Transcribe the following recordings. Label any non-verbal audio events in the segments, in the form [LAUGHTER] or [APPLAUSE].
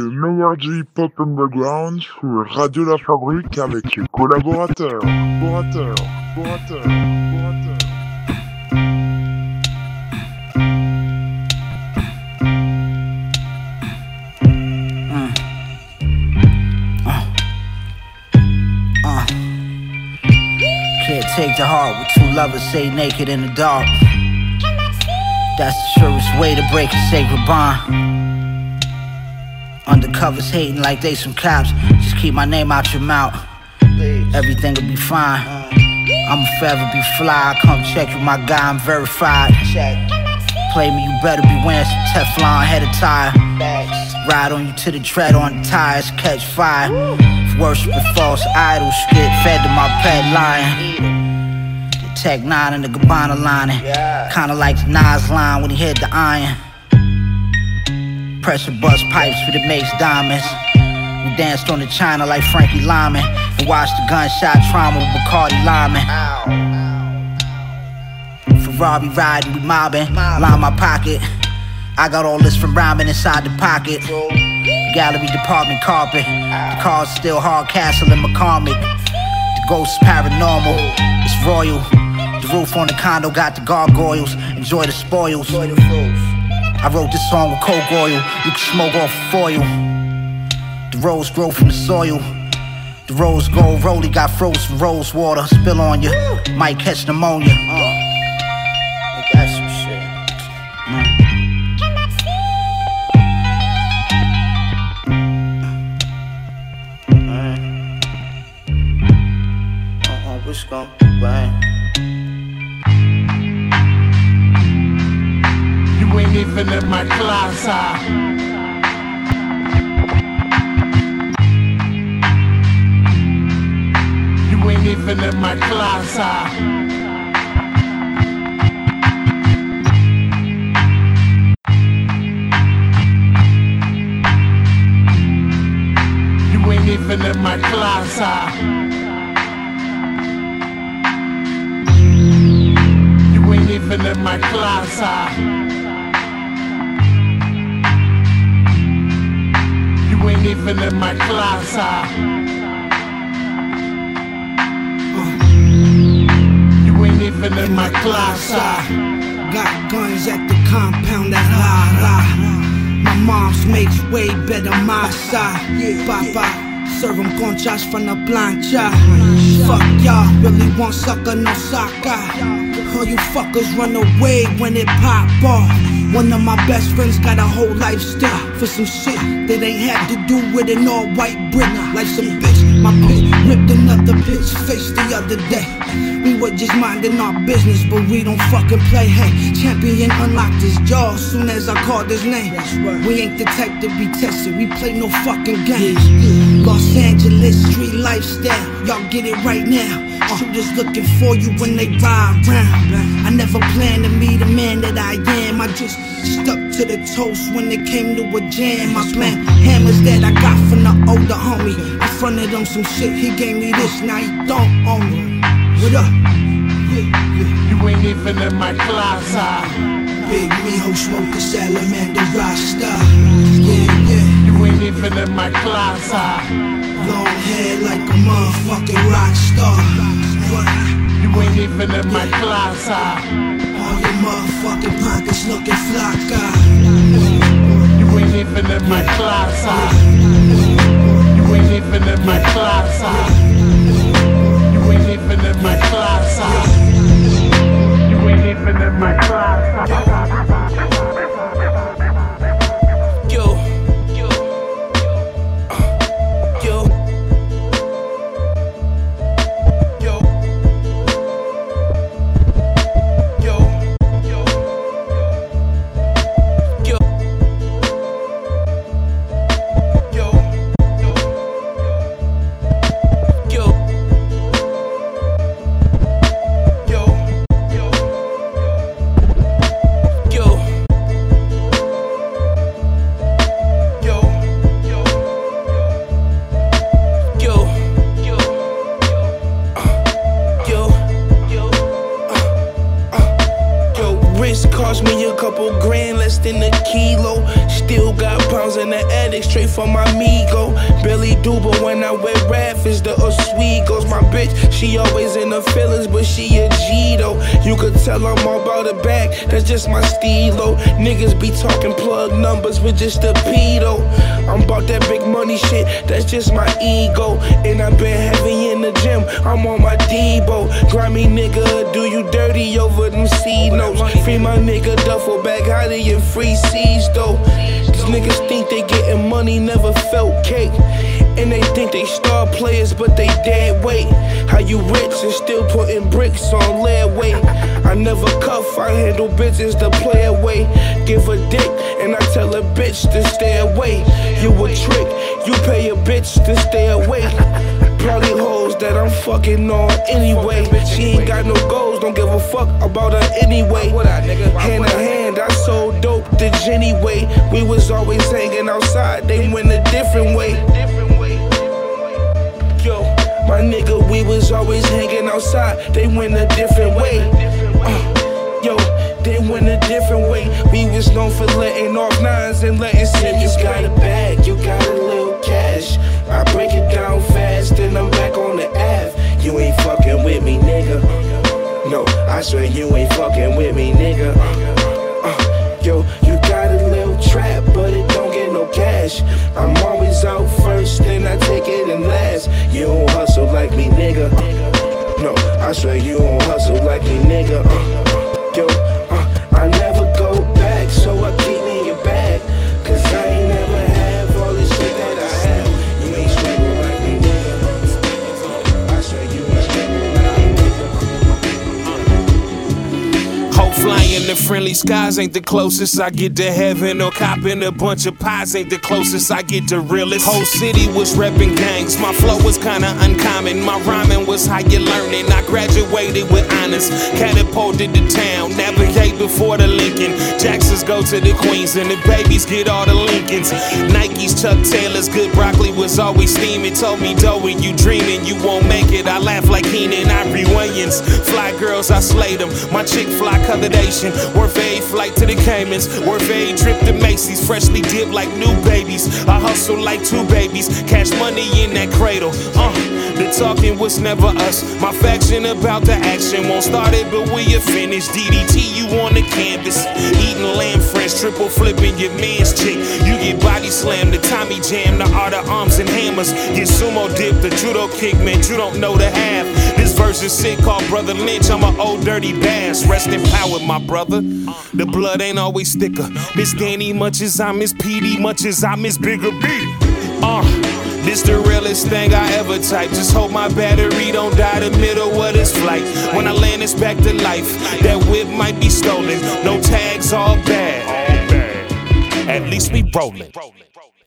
Le meilleur du underground sur Radio La Fabrique avec ses collaborateurs. Collaborateurs, collaborateurs, collaborateurs. Can't take to heart what two lovers say naked in the dark. That's the surest way to break a sacred bond. Undercovers hating like they some cops. Just keep my name out your mouth. Everything will be fine. I'ma forever be fly. Come check with my guy, I'm verified. Play me, you better be wearing some Teflon head of attire. Ride on you to the tread on the tires, catch fire. Worshiping false idols, get fed to my pet lion. The Tech 9 and the Gabbana lining. Kinda like the Nas line when he hit the iron. Pressure bust pipes, but it makes diamonds. We danced on the China like Frankie Lymon. And watched the gunshot trauma with Bacardi Lyman. Ferrari riding, we mobbing. Line my pocket. I got all this from rhyming inside the pocket. Gallery department carpet. The car's still hard castle in McCormick. The ghost is paranormal. It's royal. The roof on the condo got the gargoyles. Enjoy the spoils. I wrote this song with coke oil. You can smoke off foil. The rose grow from the soil. The rose gold rolly got frozen rose water. Spill on you. Might catch pneumonia. Uh. Uh-uh, what's gon' bang? You ain't even in my class, ah. You ain't even in my class, ah. You ain't even in my class, ah. You ain't even in my class, ah. You ain't even in my class, ah. You ain't even in my class, ah. Got guns at the compound that la la. My mom's makes way better my side. Papa, serve 'em conchas from the plancha. Fuck y'all, really want sucker, no soccer. All you fuckers run away when it pop off. One of my best friends got a whole life stick for some shit that ain't had to do with an all white brick. Like some bitch, my bitch ripped another bitch face the other day. We were just minding our business, but we don't fucking play. Hey, champion unlocked his jaw soon as I called his name. We ain't the type to be tested, we play no fucking games. Los Angeles street lifestyle, y'all get it right now. Shooters looking for you when they ride round. I never planned to be the man that I am. I just stuck to the toast when it came to a jam. I plan hammers that I got from the older homie. I fronted him some shit, he gave me this, now he don't own me. What up? Yeah, yeah. You ain't even in my class, ah. Big Miho smoke the salamander rasta. Yeah, yeah. You ain't even in my class. Long hair like a motherfucking rock star. You ain't even in my class, ah. All your motherfucking pockets looking flocka. You ain't even in my class, ah. You ain't even in my class, ah. You ain't even in my class, ah. You ain't even in my class, ah. Just my stilo. Niggas be talking plug numbers with just a pedo. I'm about that big money shit, that's just my ego. And i been heavy in the gym, I'm on my Debo. Grimy nigga, do you dirty over them C notes? Free my nigga duffel bag, hiding in free C's though. These niggas think they getting money, never felt cake. And they think they star players, but they dead weight. How you rich and still putting bricks on lead weight? I never cuff, I handle bitches to play away. Give a dick, and I tell a bitch to stay away. You a trick, you pay a bitch to stay away. Probably hoes that I'm fucking on anyway. She ain't got no goals, don't give a fuck about her anyway. Hand in hand, I sold dope to Jenny Way. We was always hanging outside, they went a different way. My nigga, we was always hanging outside, they went a different way. Uh, yo, they went a different way. We was known for letting off nines and letting cities You got a bag, you got a little cash. I break it down fast, then I'm back on the Ave. You ain't fucking with me, nigga. No, I swear you ain't fucking with me, nigga. Uh, yo, you got a little trap, but it don't get no cash. I'm always out first, then I take it and last. You don't hustle like me, nigga. No, I swear you don't hustle like me, nigga. Uh, yo, the friendly skies ain't the closest I get to heaven. Or copping a bunch of pies ain't the closest I get to realest. Whole city was repping gangs. My flow was kinda uncommon. My rhyming was how you learning. I graduated with honors. Catapulted to town. Navigate before the Lincoln. Jacksons go to the Queens and the babies get all the Lincolns. Nikes, Chuck Taylors, good broccoli was always steaming. Told me, Doe, when you dreaming, you won't make it. I laugh like Keenan Ivory Williams. Fly girls, I slayed them. My chick fly colored Asian. Worth a flight to the Caymans. Worth a trip to Macy's. Freshly dipped like new babies. I hustle like two babies. Cash money in that cradle. Uh, the talking was never us. My faction about the action won't start it, but we are finished. DDT you on the canvas. Eating lamb fresh, triple flipping your man's chick. You get body slammed, the Tommy jam, the art of arms and hammers. Get sumo dip, the judo kick, man, you don't know the half. Is sick, called Brother Lynch. I'm an old dirty bass. Rest in power, my brother. The blood ain't always thicker. Miss Danny much as I miss PD, much as I miss Bigger B. Uh, this the realest thing I ever typed. Just hope my battery don't die the middle of this flight. When I land, it's back to life. That whip might be stolen. No tags, all bad. At least we rollin'.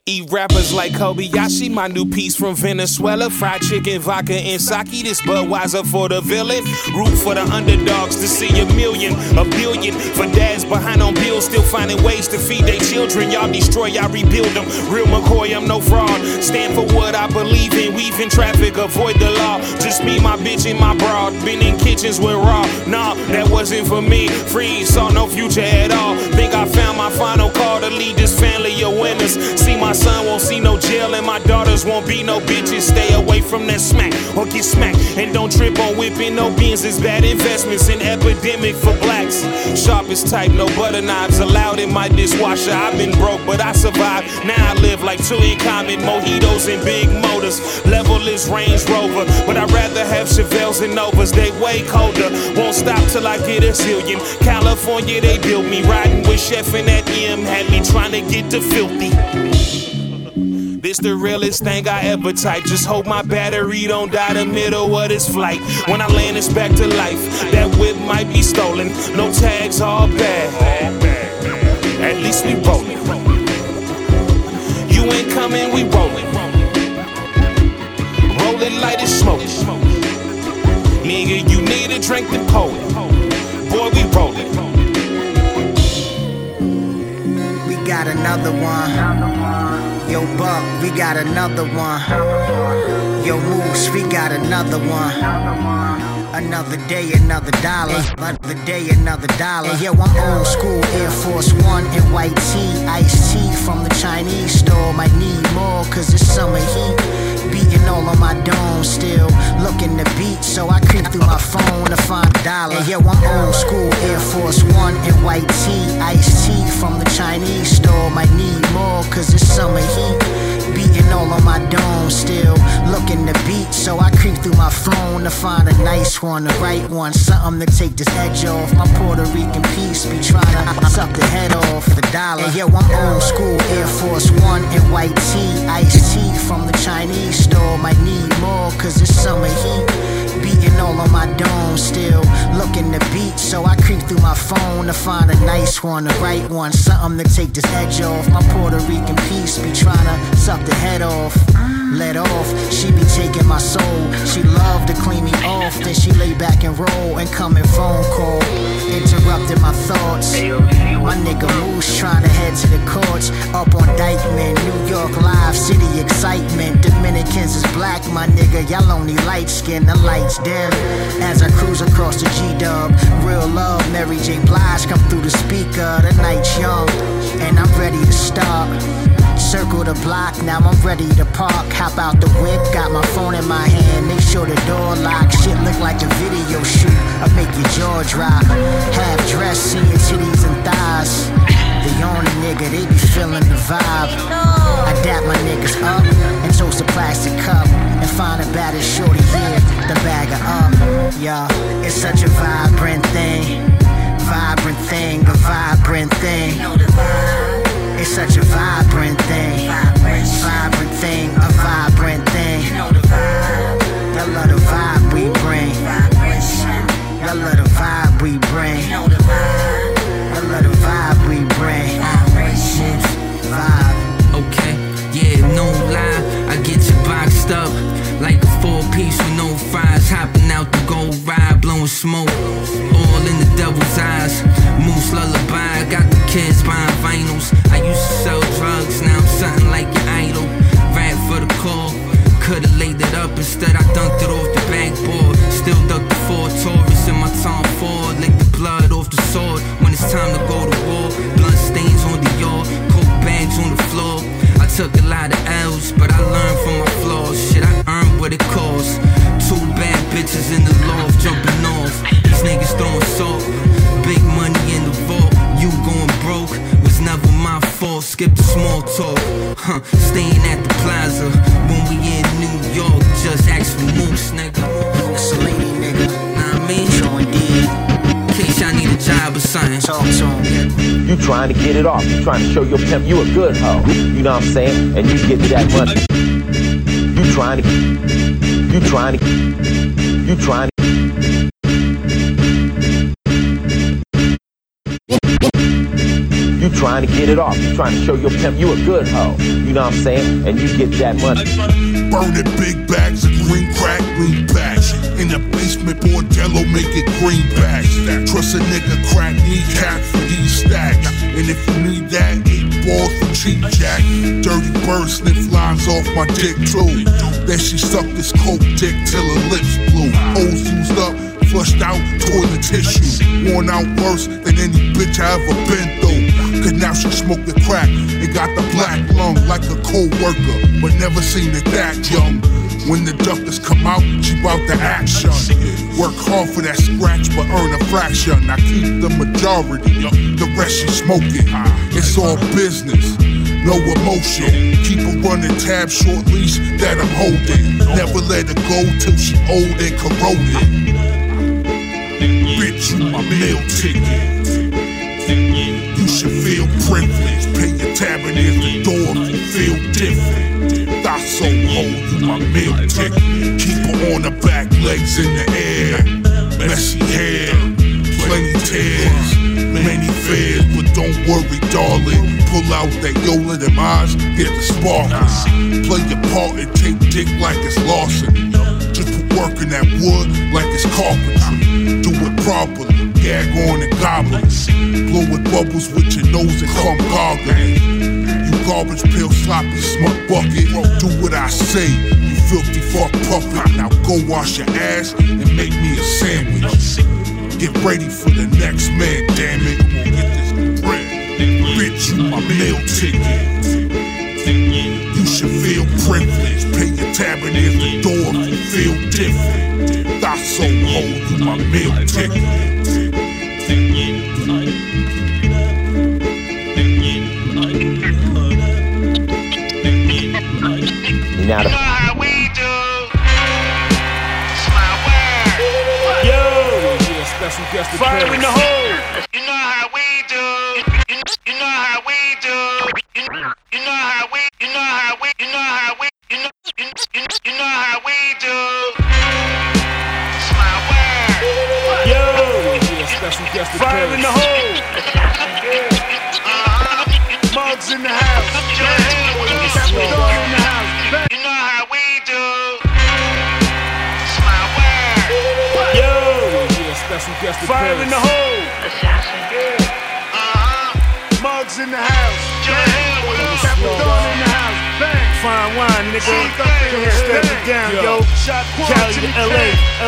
Eat rappers like Kobayashi, my new piece from Venezuela. Fried chicken, vodka, and sake. This Budweiser for the villain. Root for the underdogs to see a million, a billion. For dads behind on bills, still finding ways to feed their children. Y'all destroy, y'all rebuild them. Real McCoy, I'm no fraud. Stand for what I believe in. Weave in traffic, avoid the law. Just me, my bitch, and my broad. Been in kitchens with raw. Nah, that wasn't for me. Free, saw no future at all. Think I found my final call to lead this family of winners. See my son won't see no jail, and my daughters won't be no bitches. Stay away from that smack or get smacked. And don't trip on whipping no beans. It's bad investments, an epidemic for blacks. Sharpest type, no butter knives allowed in my dishwasher. I've been broke, but I survived. Now I live like two in common mojitos and big motors. Level is Range Rover, but I'd rather have Chevelles and Novas. They way colder. Won't stop till I get a zillion. California, they built me. Riding with Chef and that M had me trying to get to filthy. This the realest thing I ever typed. Just hope my battery don't die the middle of this flight. When I land, it's back to life. That whip might be stolen. No tags, all bad. At least we rollin'. You ain't coming, we rollin'. Rollin' like it's smoke. Nigga, you need a drink to it. Boy, we rollin'. We got another one. Yo, Buck, we got another one. Yo, Moose, we got another one. Another day, another dollar. Another day, another dollar. And yo, I'm old school Air Force One and white tee. Iced tea from the Chinese store. Might need more, cause it's summer heat. All on my dome still. Looking to beat, so I creep through my phone to find a dollar. And yo, I'm old school Air Force One and white tee. Iced tea from the Chinese store. Might need more, cause it's summer heat. Beating all on my dome still. Looking to beat, so I creep through my phone to find a nice one, the right one. Something to take this edge off. My Puerto Rican piece be trying to suck the head off the dollar. And yo, I'm old school Air Force One and white tee. Iced tea from the Chinese store. Might need more, cause it's summer heat. Beating all on my dome still. Looking to beat, so I creep through my phone to find a nice one, the right one. Something to take this edge off. My Puerto Rican piece be trying to suck the head off. Let off, she be taking my soul. She love to clean me off, then she lay back and roll and come in phone call. Interrupted my thoughts. My nigga Moose trying to head to the courts. Up on Dyckman, New York Live, city excitement. Dominicans is black, my nigga. Y'all only light skin, the lights dim. As I cruise across the G Dub, real love, Mary J. Blige come through the speaker. The night's young, and I'm ready to start. Circle the block, now I'm ready to park. Hop out the whip, got my phone in my hand. Make sure the door lock. Shit look like a video shoot. I make your jaw drop. Half dressed, see your titties and thighs. The only nigga, they be feeling the vibe. I dap my niggas up and toast a plastic cup. And find a baddest shorty here, the bag her up. Yeah, it's such a vibrant thing. Vibrant thing, a vibrant thing. It's such a vibrant thing. Vibrant thing, a vibrant thing. I love the vibe we bring. I love the vibe we bring. I love the vibe we bring. Vibe. Okay, yeah, no lie, I get you boxed up like a four piece with no fries, hopping out the gold ride, blowing smoke, all in the devil's eyes. Moose lullaby, got the kids buying vinyls. I used to sell drugs, now I'm something like your idol. Rap for the call, could've laid it up instead. I dunked it off the backboard, still duck the four Taurus in my Tom Ford, lick the blood off the sword when it's time to go to war. Blood stains on the yard, coke bags on the floor. Took a lot of L's, but I learned from my flaws. Shit, I earned what it costs. Two bad bitches in the loft, jumping off. These niggas throwing salt. Big money in the vault. You going broke was never my fault. Skip the small talk. Huh, staying at the plaza. When we in New York, just ask for Moose, nigga. Mussolini, nigga. Nah, I mean, So indeed, case y'all need a job or something. talk to him. You trying to get it off. You trying to show your pimp you a good hoe. You know what I'm saying? And you get that money. You trying to. You trying to. You trying to. You trying to get it off. You trying to show your pimp you a good hoe. You know what I'm saying? And you get that money. Burning big bags of green crack, greenbacks. In the basement, bordello, make it green greenbacks. Trust a nigga, crack kneecap for these stacks. And if you need that, eight balls for cheap jack. Dirty bird sniff lines off my dick too. Then she sucked this coke dick till her lips blue. Hoes used up, flushed out, toilet tissue. Worn out worse than any bitch I ever been through. Now she smoke the crack and got the black lung like a co-worker, but never seen it that young. When the duckers come out, she bout the action. Work hard for that scratch, but earn a fraction. I keep the majority, the rest she smoking. It's all business, no emotion. Keep her running tab, short leash that I'm holding. Never let her go till she old and corroded. Bitch, you my meal ticket. Privileged. Pay your tab and here's the door. Feel different. Thought so hold you my meal ticket. Keep her on her back, legs in the air. Messy hair, plenty tears, many fears. But don't worry, darling. Pull out that Yola them eyes, get the sparkles. Play your part and take dick like it's Lawson. Just put work in that wood like it's carpentry. Do properly, gag on and goblins. Blow with bubbles with your nose and come goggling. You garbage pail, sloppy smut bucket. Do what I say, you filthy fuck puppet. Now go wash your ass and make me a sandwich. Get ready for the next man, damn it. Get this bread. Bitch, you my meal ticket. You should feel privileged. Pay your tab and there's the door. You feel different. Thought so hold you my meal ticket. Now the Special guest Fire in the hole.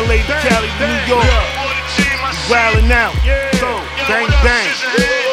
LA, to Cali to New York. Wildin' out. Go. Bang, bang.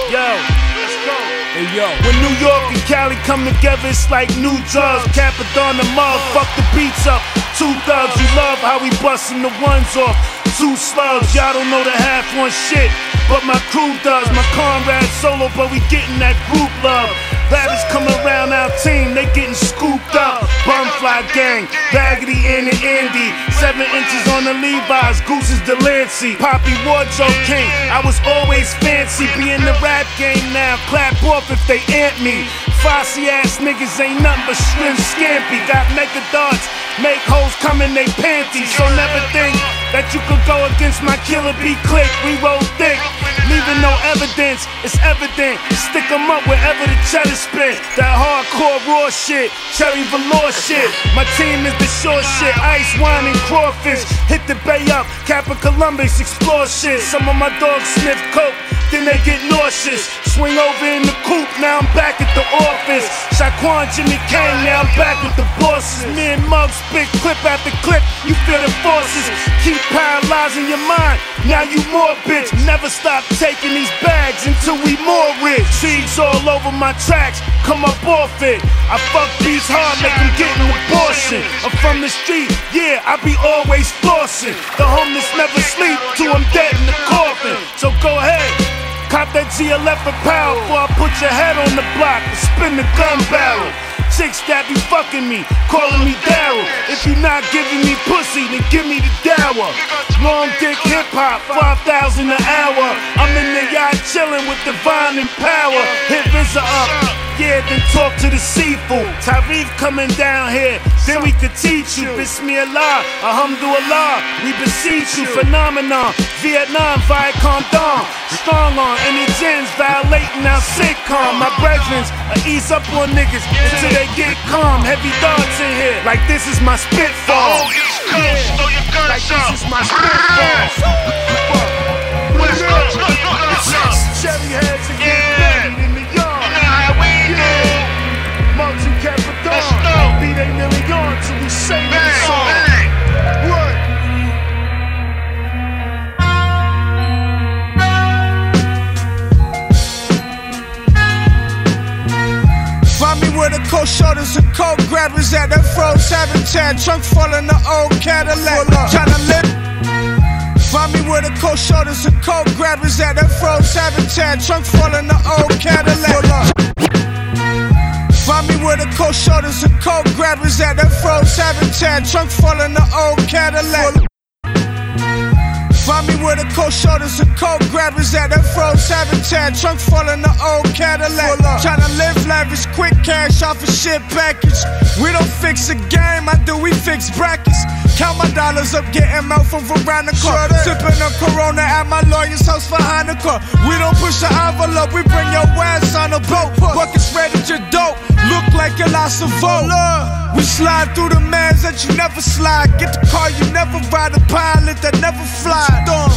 Yo. Let's go. Hey yo, When New York and Cali come together, it's like new drugs. Capadon the mug, fuck the beats up. Two thugs, you love how we bustin' the ones off. Two slugs, y'all don't know the half one shit. But my crew does, my comrades solo, but we gettin' that group love. Rabbits come around our team, they getting scooped up. Bumfly gang, Baggedy in and Andy. Seven inches on the Levi's, Goose is Delancey. Poppy Wardrobe King, I was always fancy. Be in the rap game now, clap off if they ant me. Fossy ass niggas ain't nothing but shrimp scampy. Got mega darts, make hoes come in they panties. So never think that you could go against my killer B click. We roll thick, leaving no evidence. It's evident. Stick 'em up wherever the cheddar spit. That hardcore raw shit, cherry velour shit. My team is the short shit, ice wine and crawfish. Hit the bay up, Kappa Columbus, explore shit. Some of my dogs sniff coke, then they get nauseous. Swing over in the coop, now I'm back at the office. Shaquan Jimmy Kane, now I'm back with the bosses. Me and Muggs spit clip after clip, you feel the forces. Keep paralyzing your mind, now you more bitch. Never stop taking these bags until we more rich. Seeds all over my tracks, come up off it. I fuck these hard, make them get an abortion. I'm from the street, yeah, I be always flossing. The homeless never sleep till I'm dead in the coffin. So go ahead. Cop that GLF a pound before I put your head on the block and spin the gun barrel. Chicks that be fucking me, calling me Daryl. If you not giving me pussy, then give me the dower. Long dick hip hop, 5,000 an hour. I'm in the yacht chilling with divine and power. Hit Visa up, yeah, then talk to the seafood. Tarif coming down here, then we could teach you. Bismillah, alhamdulillah, we beseech you. Phenomenon, Vietnam, Viacom Dawn. Strong on any gins, violating our sitcom. My brethrens, I ease up on niggas until they get calm. Heavy thoughts in here, like this is my spitfall. Oh, East Coast, oh, throw your Like up. this is my spitfall. West Coast, throw your guns up. Cherry heads and get Yeah. buried in the You know yard. how we do. And Capadon. Let's go. Be they nearly on till we the Bang, song. Cold shoulders and cold grabbers at that froze habitat. Trunk full in the old Cadillac. Tryna live. Find me with the cold shoulders and cold grabbers at that froze habitat. Trunk full in the old Cadillac. Find me with the cold shoulders and cold grabbers at that froze habitat. Trunk full in the old Cadillac. Find me with the cold shoulders and cold grabbers at that froze habitat. Trunk full in the old Cadillac. Tryna live lavish, quick cash off a shit package. We don't fix a game, I do, we fix brackets. Count my dollars up, getting out from Veronica. Sipping a Corona at my lawyer's house for Hanukkah. We don't push the envelope, we bring your ass on a boat. Buckets ready to dope, look like you lost a vote. We slide through the mans that you never slide. Get the car you never ride, a pilot that never fly.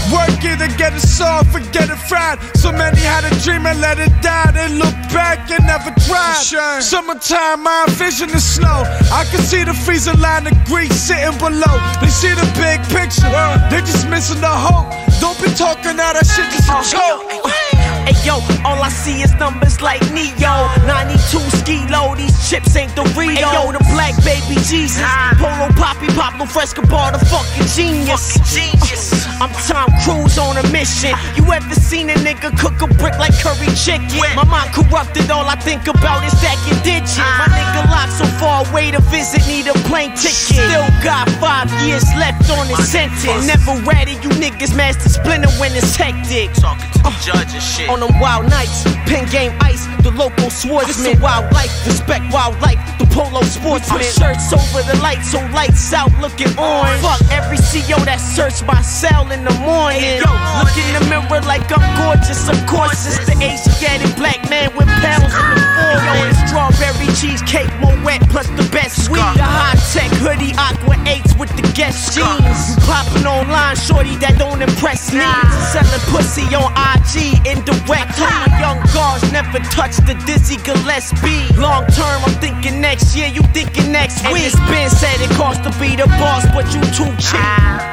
Work it and get it soft and get it fried. So many had a dream and let it die. They look back and never tried. Summertime, my vision is slow. I can see the freezer line of grease sitting below. They see the big picture, they just missing the hope. Don't be talking out that shit just oh, a joke. Hey yo, all I see is numbers like Neo. 92 ski low, these chips ain't the Rio. Hey yo, the black baby Jesus. Polo Poppy, Pablo Frescobar, the fucking genius. Uh, [LAUGHS] I'm Tom Cruise on a mission. You ever seen a nigga cook a brick like curry chicken? My mind corrupted, all I think about is stacking digits. My nigga locked so far away to visit, need a plane ticket. Still got five years left on his sentence. Never ready, you niggas master splinter when it's hectic. Talking to the judge and shit. On them wild nights, pen game ice, the local swordsman. This Wild life, respect wildlife, the polo sportsman. Shirts over the lights, so lights out looking on. Fuck every CO that searched my cell in the morning. Yo, look in the mirror like I'm gorgeous. Of course, it's the Asiatic black man with pounds in the ah. forehead. Yo, strawberry cheesecake, Moet, plus the best weed. The high tech hoodie, aqua eights with the guest jeans. You popping online, shorty that don't impress me. Selling pussy on IG indirectly. Young guards never touch the Dizzy Gillespie. Long term, I'm thinking next year, you thinking next week. And this Ben said it costs to be the boss, but you too cheap. Ah.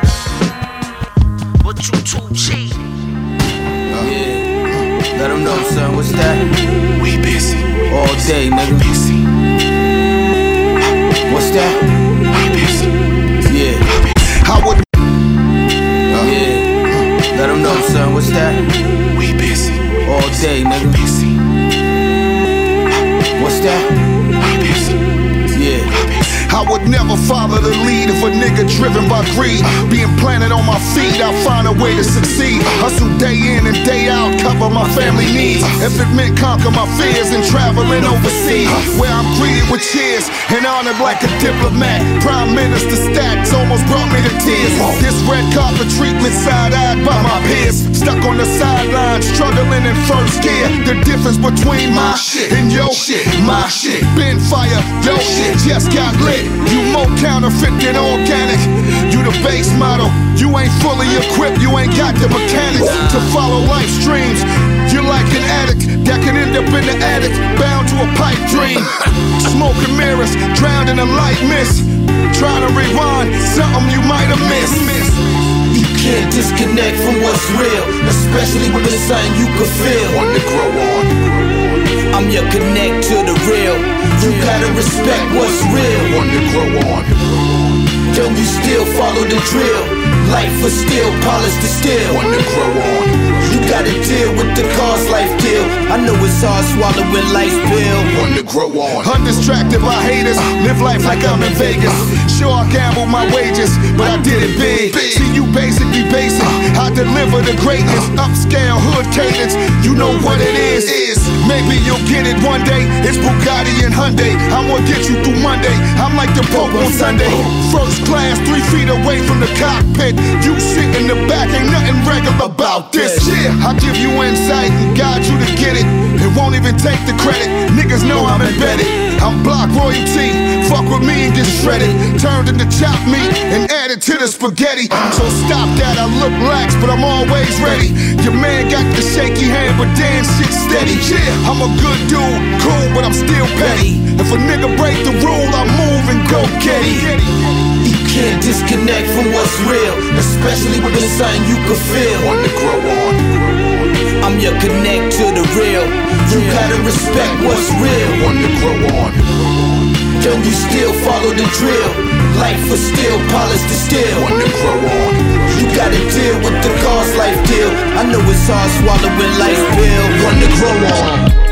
But you too cheap. Yeah. Let them know, son. What's that? We busy. All day, nigga. busy. What's that? We busy. Yeah. I would Yeah. Let them know, son. What's that? We busy. All day, nigga. What's that? Yeah. I would never follow the lead of a nigga driven by greed. Being planted on my feet, I'll find a way to succeed. Hustle day in and day out, cover my family needs. If it meant conquer my fears and traveling overseas, where I'm greeted with cheers and honored like a diplomat. Prime Minister stats almost This red carpet treatment side eyed by my peers. Stuck on the sidelines, struggling in first gear. The difference between my shit and your shit, my shit. Been fire, your shit just got lit. You more counterfeit than organic. You the base model. You ain't fully equipped. You ain't got the mechanics to follow life's dreams. You're like an addict that can end up in the attic, bound to a pipe dream. [LAUGHS] Smoking mirrors, drowned in a light mist. Trying to rewind something you might have missed. You can't disconnect from what's real, especially when it's something you can feel. Want to grow on. I'm your connect to the real. You gotta respect what's real. Want to grow on. Yo, you still follow the drill. Life was still polished to steel. Want to grow on. You gotta deal with the cost life deal. I know it's hard swallowing life's pill. Want to grow on. Undistracted by haters, live life like I'm in Vegas. Sure, I gambled my wages, but I did it big. See, you basically basic. I deliver the greatness, upscale hood cadence. You know what it is. Is Maybe you'll get it one day. It's Bugatti and Hyundai. I'm gonna get you through Monday. I'm like the Pope on Sunday. First class, three feet away from the cockpit. You sit in the back, ain't nothing regular about this. Yeah, I'll give you insight and guide you to get it. It won't even take the credit. Niggas know I'm embedded. I'm block royalty. Fuck with me and get shredded. Turned into chopped meat and added to the spaghetti. So stop that. I look lax, but I'm always ready. Your man got the shaky hand, but damn shit steady. Yeah, I'm a good dude, cool, but I'm still petty. If a nigga break the rule, I move and go get it. You can't disconnect from what's real, especially with it's something you can feel. Want to grow on. Real. You gotta respect what's real. Want to grow on. Yo, you still follow the drill. Life was still polished to steel. Want to grow on. You gotta deal with the cost life deal. I know it's hard swallowing life's pill. Want to grow on.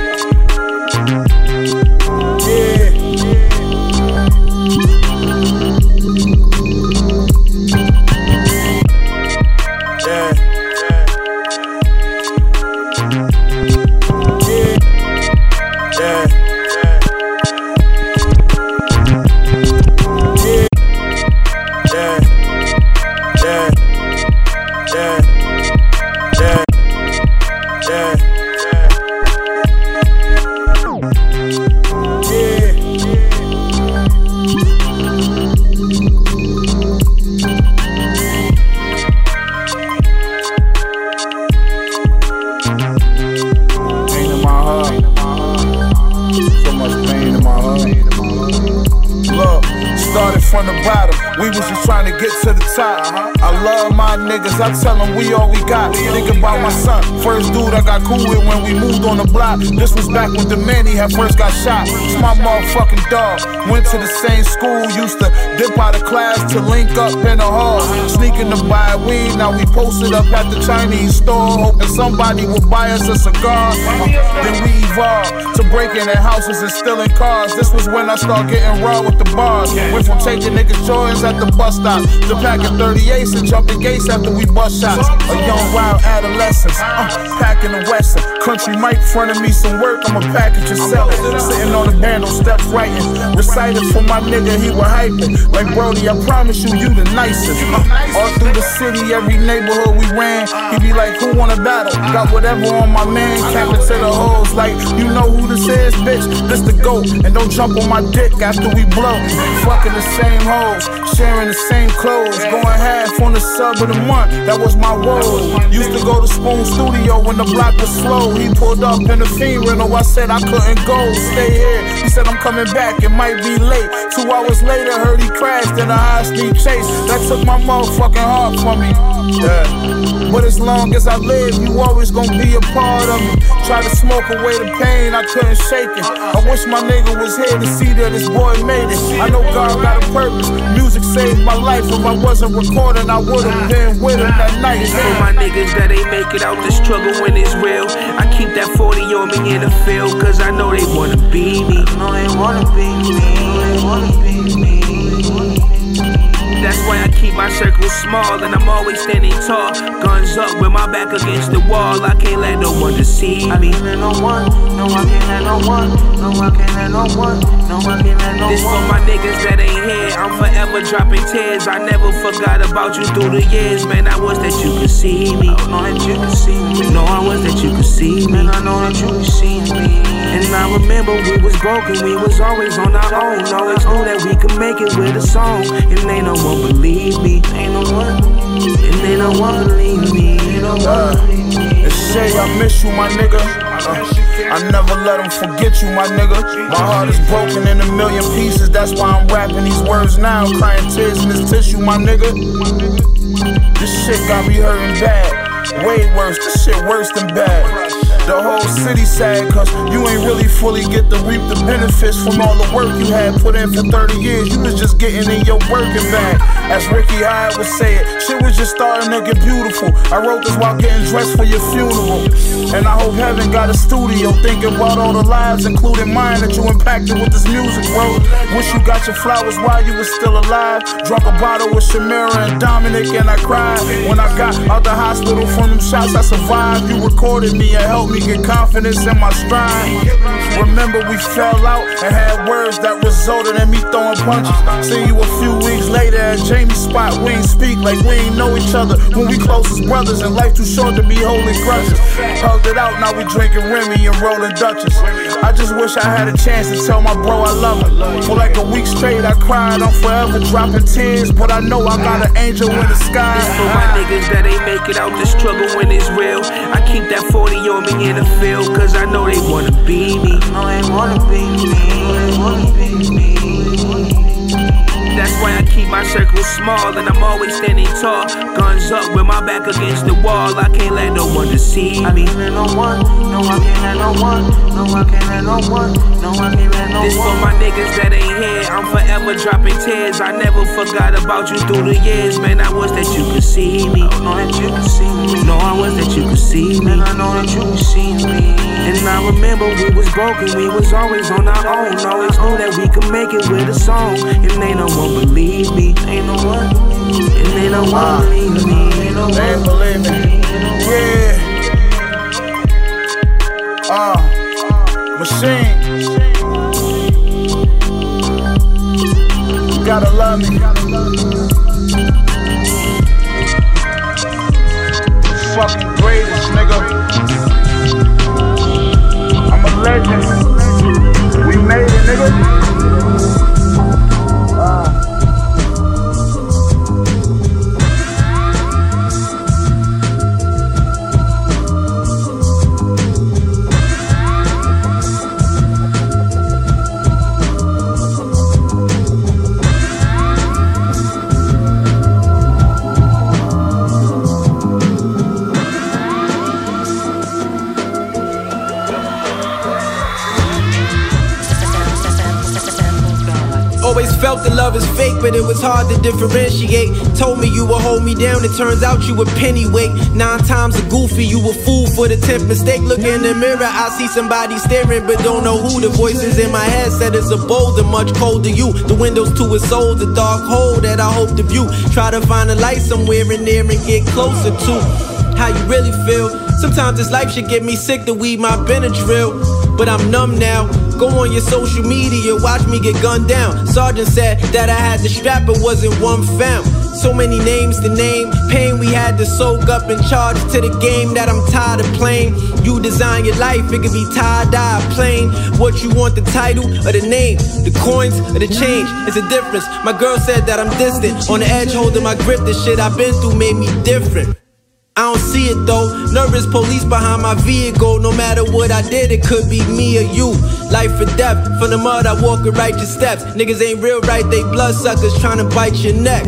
Dude I got cool with when we moved on the block. This was back when the man he had first got shot. It's my motherfucking dog. Went to the same school, used to dip out of class to link up in the hall. Sneaking to buy weed, now we posted up at the Chinese store, hoping somebody would buy us a cigar. Then we evolved to breaking in houses and stealing cars. This was when I started getting raw with the bars. Went from taking niggas joints at the bus stop to packing 38s and jumping gates after we bust shots. A young wild adolescence, uh, packing the western. Country mic fronted me some work, I'm a package and sell it. Sitting on the bando steps writing. Recited for my nigga, he was hyping. Like Brody, I promise you, you the nicest. Uh, all through the city, every neighborhood we ran, he be like, who wanna battle? Got whatever on my man, capping to the hoes. Like, you know who this is, bitch? This the GOAT. And don't jump on my dick after we blow. Fucking the same hoes, sharing the same clothes. Going half on the sub of the month, that was my woe. Used to go to Spoon Studio when the block was slow. He pulled up in the fiend rental, I said I couldn't go. Stay here. He said I'm coming back, it might be late. Two hours later, heard he crashed in a high speed chase. That took my motherfucking heart from me. Yeah. But as long as I live, you always gonna be a part of me. Try to smoke away the pain, I couldn't shake it. I wish my nigga was here to see that this boy made it. I know God got a purpose. Music saved my life. If I wasn't recording, I would've been with him that night. For my niggas that ain't make it out the struggle when it's real. I keep that 40 on me in the field, cause I know they wanna be me. I know they wanna be me. They wanna be me. That's why I keep my circle small and I'm always standing tall. Guns up with my back against the wall. I can't let no one deceive me. I can't let no one, no I can't let no one, no I can't let no one, no I can't let no one. This for my niggas that ain't here. I'm forever dropping tears. I never forgot about you through the years, man. I was that you could see me. I know that you could see me. No, I was that you could see me. Man, I know that you could see me. And I remember we was broken, we was always on our own. Always knew that we could make it with a song. And ain't no one believe me. Ain't no one. And ain't no one believe me. Ain't no one believe me. And say I miss you, my nigga. Uh, I never let them forget you, my nigga. My heart is broken in a million pieces. That's why I'm rapping these words now. Crying tears in this tissue, my nigga. This shit got me hurting bad. Way worse. This shit worse than bad. The whole city sad, cause you ain't really fully get to reap the benefits from all the work you had put in for 30 years. You was just getting in your working bag. As Ricky Hyde would say it, shit was just starting to get beautiful. I wrote this while getting dressed for your funeral. And I hope heaven got a studio thinking about all the lives, including mine, that you impacted with this music, bro. Wish you got your flowers while you was still alive. Drunk a bottle with Shamira and Dominic, and I cried. When I got out the hospital from them shots, I survived. You recorded me and helped me get confidence in my stride. Remember, we fell out and had words that resulted in me throwing punches. See you a few weeks later at Jamie's spot. We ain't speak like we ain't know each other when we close brothers, and life too short to be holding grudges. Hugged it out, now we drinking Remy and rolling Dutchess. I just wish I had a chance to tell my bro I love him. For like a week straight, I cried. I'm forever dropping tears, but I know I got an angel in the sky. This for my niggas that ain't make it out the struggle when it's real. I keep that 40 on me in the field, cause I know they wanna be me. Oh, I know be me. They wanna be me. That's why I keep my circle small and I'm always standing tall. Guns up with my back against the wall. I can't let no one deceive me. I can't let no one, no, I can't let no one, no, I can't let no one, no, I can't let no this one. This for my niggas that ain't here. I'm forever dropping tears. I never forgot about you through the years, man. I was that you could see me. I know that you could see me. No, I was that you could see me. Man, I know that you could see me. And I remember we was broken, we was always on our own. Always knew that we could make it with a song. And ain't no one believe me. Ain't no one. And ain't no one believe me. Ain't no one believe me. Yeah. Uh, machine. You gotta love me. Fucking greatest, nigga. I'm a legend. We made it, nigga. Felt the love is fake, but it was hard to differentiate. Told me you would hold me down, it turns out you were pennyweight. Nine times a goofy, you a fool for the tenth mistake. Look in the mirror, I see somebody staring, but don't know who. The voices in my head said it's a bolder, much colder you. The windows to his soul, the dark hole that I hope to view. Try to find a light somewhere in there and get closer to how you really feel. Sometimes this life should get me sick to weed my Benadryl, but I'm numb now. Go on your social media, watch me get gunned down. Sergeant said that I had the strap, but wasn't one found. So many names to name, pain we had to soak up and charge to the game that I'm tired of playing. You design your life, it could be tie dye, plain. What you want, the title or the name, the coins or the change? It's a difference. My girl said that I'm distant, on the edge holding my grip. The shit I've been through made me different. I don't see it though. Nervous police behind my vehicle. No matter what I did, it could be me or you. Life or death. From the mud, I walk with righteous steps. Niggas ain't real right, they bloodsuckers trying to bite your neck.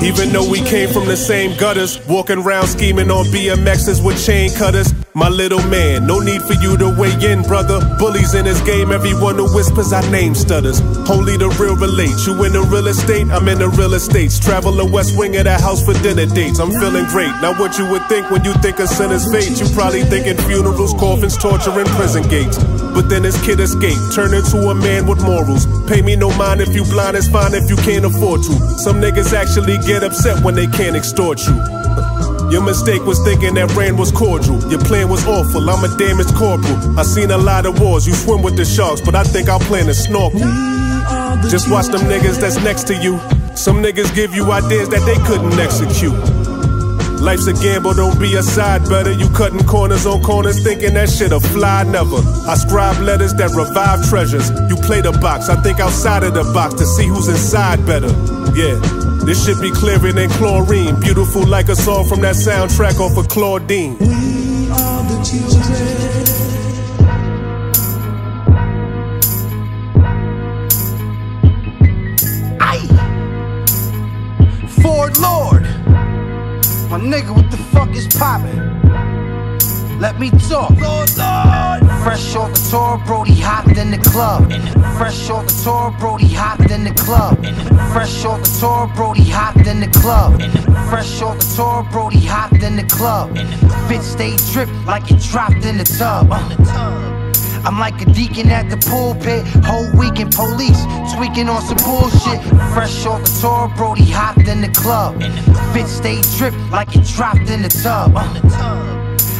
Even though we came from the same gutters, walking around scheming on BMXs with chain cutters. My little man, no need for you to weigh in, brother. Bullies in this game, everyone who whispers our name stutters. Only the real relate. You in the real estate, I'm in the real estates. Travel the west wing of the house for dinner dates. I'm feeling great. Now, what you would think when you think of sinner's fate, you probably thinking funerals, coffins, torture, and prison gates. But then this kid escaped, turned into a man with morals. Pay me no mind if you blind, it's fine if you can't afford to. Some niggas actually get upset when they can't extort you. Your mistake was thinking that rain was cordial. Your plan was awful. I'm a damaged corporal. I seen a lot of wars. You swim with the sharks, but I think I'll plan to snorkel. Just watch them niggas that's next to you. Some niggas give you ideas that they couldn't execute. Life's a gamble, don't be a side better. You cutting corners on corners, thinking that shit'll fly never. I scribe letters that revive treasures. You play the box, I think outside of the box to see who's inside better. Yeah, this should be clearer than chlorine. Beautiful like a song from that soundtrack off of Claudine. We are the children. My nigga, what the fuck is poppin'? Let me talk. Lord, Lord. Fresh off the tour, Brody hopped in the club. Fresh off the tour, Brody hopped in the club. Fresh off the tour, Brody hopped in the club. Fresh off the tour, Brody hopped in the club. Bitch stay drip like it dropped in the tub. I'm like a deacon at the pulpit, whole week in police, tweaking on some bullshit. Fresh off the tour, Brody hopped in the club. Bitch stay drip like it dropped in the tub. Uh.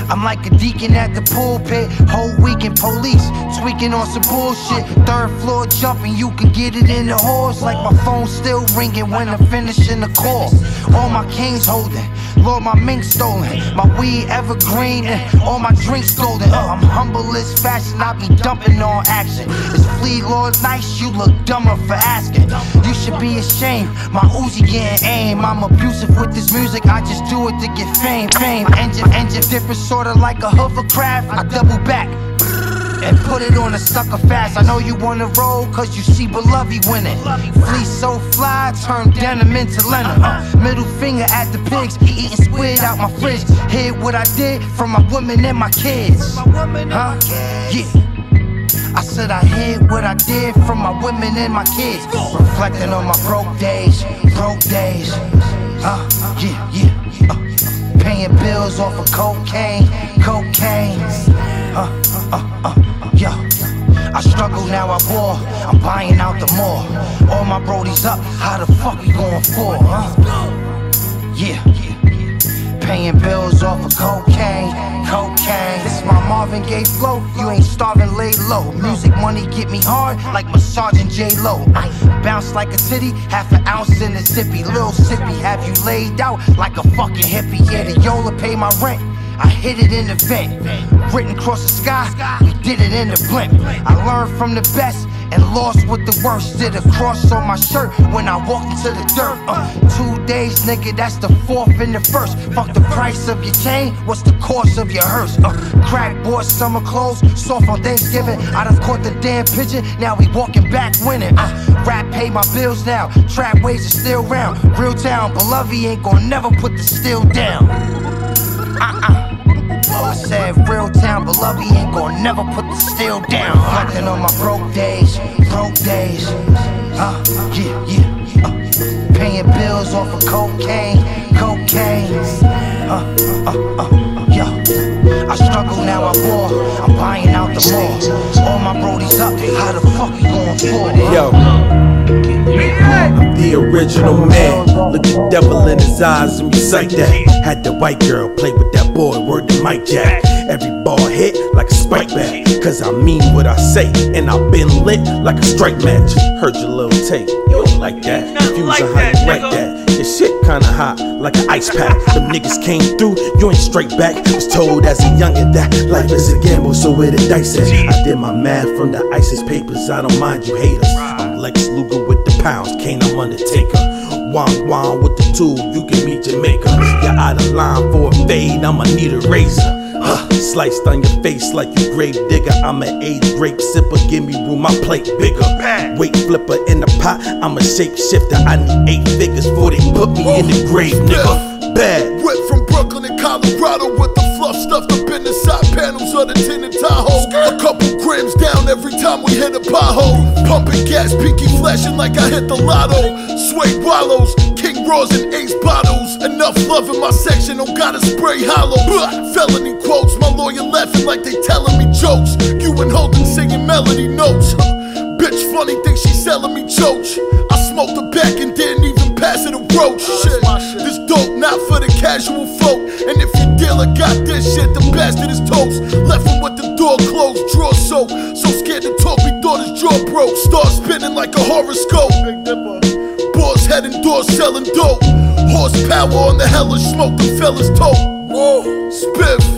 I'm like a deacon at the pulpit, whole week in police, tweaking on some bullshit. Third floor jumping, you can get it in the horse. Like my phone still ringing when I'm finishing the call. All my kings holding, Lord, my mink stolen. My weed evergreen, and all my drinks golden. Uh, I'm humble as fashion, I be dumping on action. It's Fleet Lord nice, you look dumber for asking. You should be ashamed. My Uzi getting aim. I'm abusive with this music, I just do it to get fame. Fame, engine, engine, different sorta like a hovercraft. I double back. And put it on a sucker fast. I know you wanna roll, cause you see Beloved winning. Fleece so fly, turn denim into linen. Uh, middle finger at the pigs, eating squid out my fridge. Hear what I did from my women and my kids. Huh? Yeah. I said I hid what I did from my women and my kids. Reflecting on my broke days, broke days. Uh, yeah, yeah. Uh, paying bills off of cocaine, cocaine. Uh, uh, uh, yo. I struggle now, I war. I'm buying out the mall. All my brodies up, how the fuck we going for, huh? Yeah. Paying bills off of cocaine, cocaine. This my Marvin Gaye flow. You ain't starving, lay low. Music money get me hard like massaging J Lo. I bounce like a titty, half an ounce in a zippy. Lil sippy, have you laid out like a fucking hippie? Yeah, the Yola pay my rent. I hit it in the vent. Written across the sky, we did it in the blimp. I learned from the best and lost with the worst. Did a cross on my shirt when I walked into the dirt. Uh, two days, nigga, that's the fourth and the first. Fuck the price of your chain, what's the cost of your hearse? Uh, crack bought summer clothes, soft on Thanksgiving. I done caught the damn pigeon, now we walking back winning. Uh, rap pay my bills now, trap ways are still round. Real town, Beloved ain't gonna never put the steel down. Uh-uh. I said real town, Beloved ain't gonna never put the steel down. Reflecting on my broke days, broke days. Uh, yeah, yeah. Uh, paying bills off of cocaine, cocaine. Uh, uh, uh, uh, yeah. I struggle now, I war. I'm buying out the mall. All my brodies up. How the fuck you going for? it? Yo. I'm the original man. Look the devil in his eyes and recite that. Had the white girl play with that boy, word to Mike Jack. Every ball hit like a spike bat. Cause I mean what I say, and I've been lit like a strike match. Heard your little tape, you don't like that. Fusion how you write that. Your shit kinda hot, like an ice pack. Them niggas came through, you ain't straight back. Was told as a youngin' that life is a gamble, so where the dice at? I did my math from the ISIS papers, I don't mind you haters. Lex Luger with the pounds, Kane, I'm Undertaker. Wong Wong with the tool, you can meet Jamaica. You're out of line for a fade, I'ma need a razor. Huh, sliced on your face like you grave digger. I'm an eighth grape sipper, give me room, my plate bigger. Weight flipper in the pot, I'm a shapeshifter. I need eight figures for they put me in the grave, nigga. Bad. Went from Brooklyn to Colorado with the fluff stuff, the side panels of the tinted Tahoe. A couple grams down every time we hit a pothole. Pumping gas, pinky flashing like I hit the lotto. Suede wallows, King Raws and Ace bottles. Enough love in my section, don't gotta spray hollow. Felony quotes, my lawyer laughing like they telling me jokes. You and Holden singing melody notes. Bitch funny, thing she selling me choach. I smoked the back and didn't even pass it a roach. Shit, this dope not for the casual folk. And if your dealer got this shit, the bastard is toast. Left him with the door closed, drawer soaked. So scared to talk, we thought his jaw broke. Start spinning like a horoscope. Boss head and door selling dope. Horsepower on the hellish smoke, the fellas tote. Whoa, spiff.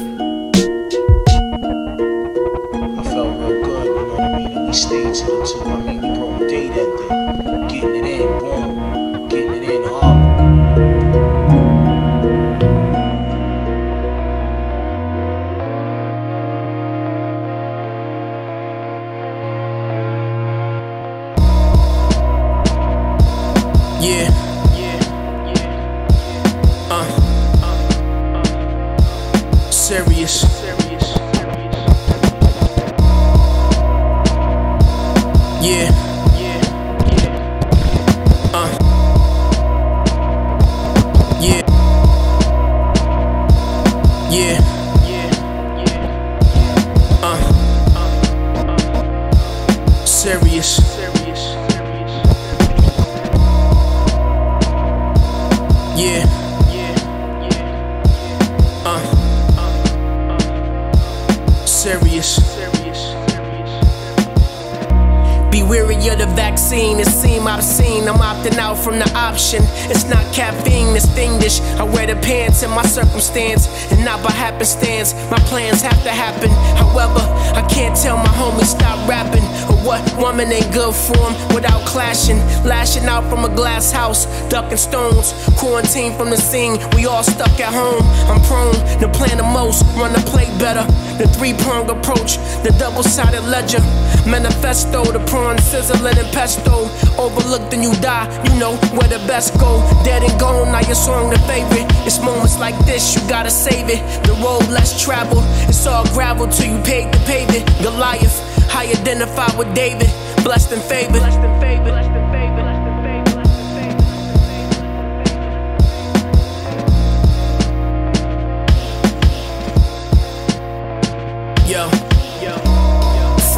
However, I can't tell my homies stop rapping. Or what woman ain't good form without clashing. Lashing out from a glass house, ducking stones. Quarantine from the scene, we all stuck at home. I'm prone to plan the most, run the play better. The three prong approach, the double sided ledger. Manifesto, the prawn sizzling and pesto. Overlooked and you die, you know where the best go. Dead and gone, now your song the favorite. It's moments like this, you gotta save it. The road less traveled, it's all gravel till you paid the pavement. Goliath, I identify with David, blessed and favored. Blessed and favored.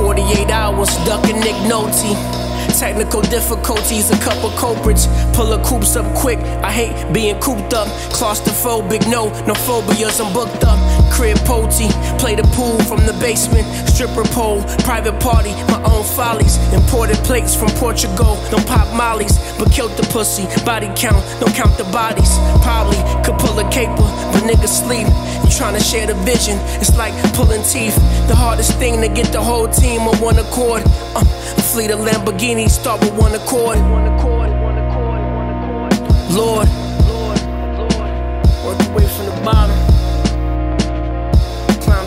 48 hours ducking Nick Nolte. Technical difficulties, a couple culprits. Pull the coops up quick. I hate being cooped up. Claustrophobic, no, no phobias. I'm booked up. Crib potty, play the pool from the basement. Stripper pole, private party, my own follies. Imported plates from Portugal. Don't pop mollies, but killed the pussy. Body count, don't count the bodies. Probably could pull a caper, but niggas sleep. You tryna share the vision, it's like pulling teeth. The hardest thing to get the whole team on one accord. Uh, a fleet of Lamborghinis start with one accord. Lord, work your way from the bottom,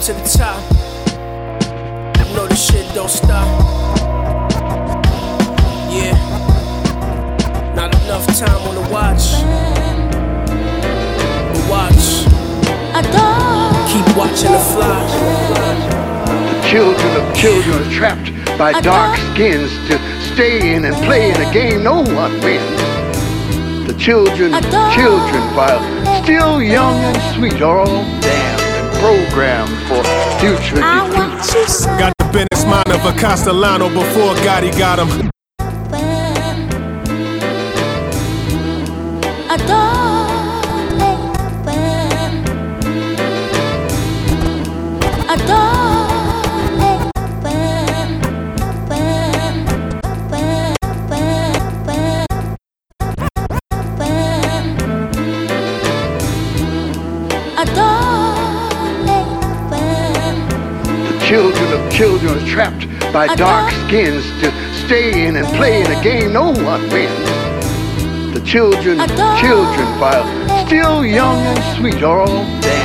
to the top. You know this shit don't stop. Yeah, not enough time on the watch. But watch, keep watching the fly. Children of children are trapped by dark skins to stay in and play in a game no one wins. The children, children, while still young and sweet, are all damned and programmed for future defeat. Got the business mind of a Castellano before Gotti got him. The children of children are trapped by dark skins to stay in and play in a game no one wins. The children, children, while still young and sweet, are all damned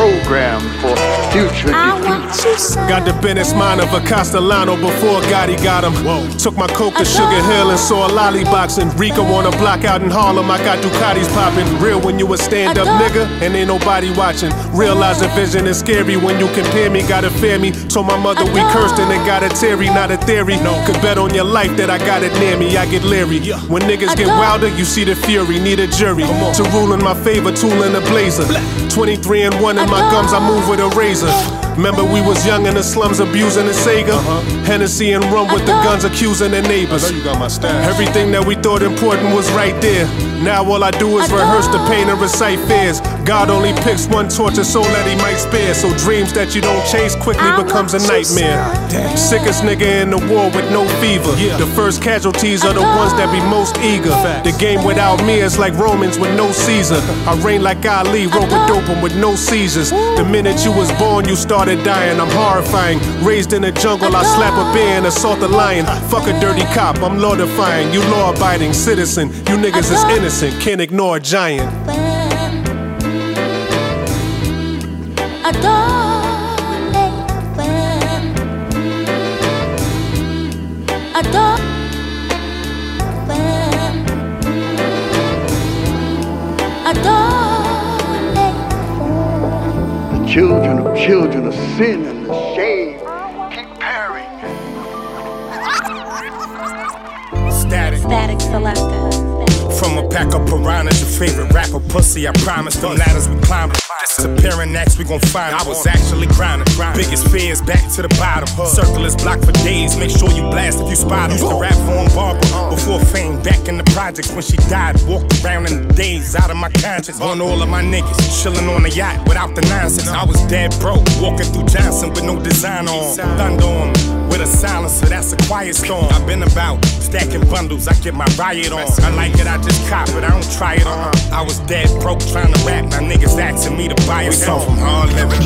programmed for future defeat. Got the business mind of a Castellano before Gotti got him. Whoa. Took my coke to Sugar Hill and saw a lollybox and Rico on a block out in Harlem. I got Ducatis popping. Real when you a stand up nigga and ain't nobody watching. Realize the vision is scary when you compare me. Gotta fear me. Told my mother we cursed and it got a theory, not a theory. No, could bet on your life that I got it near me. I get leery. When niggas get wilder, you see the fury. Need a jury to rule in my favor, tool in a blazer. 23 and 1 in my gums, I move with a razor. Remember we was young in the slums abusing the Sega? huh Hennessy and rum with the guns accusing the neighbors. you got my stash. Everything that we thought important was right there. Now all I do is rehearse the pain and recite fears. God only picks one tortured soul that he might spare. So dreams that you don't chase quickly becomes a nightmare. Sickest nigga in the war with no fever. The first casualties are the ones that be most eager. The game without me is like Romans with no Caesar. [LAUGHS] I reign like Ali, rope with doping with no Caesars. The minute you was born, you started dying. I'm horrifying. Raised in the jungle, I slap a bear and assault a lion. Fuck a dirty cop, I'm law defying. You law abiding citizen. You niggas is innocent, can't ignore a giant. Children of children of sin and the shame keep pairing. Static. Static selector. From a pack of piranhas, your favorite rapper pussy. I promise them ladders we climbed. Disappearing next, we gon' find. I was actually grinding. Biggest fears back to the bottom. Circle is blocked for days. Make sure you blast if you spot 'em. Used to rap for him, Barbara. Before fame, back in the projects when she died. Walked around in the days out of my conscience. On all of my niggas, chilling on the yacht without the nonsense. I was dead broke, walking through Johnson with no design on. Thunder on me. With a silencer, that's a quiet storm. I've been about stacking bundles, I get my riot on. I like it, I just cop it, I don't try it on. I was dead broke trying to rap, now niggas asking me to buy a song. from hard living.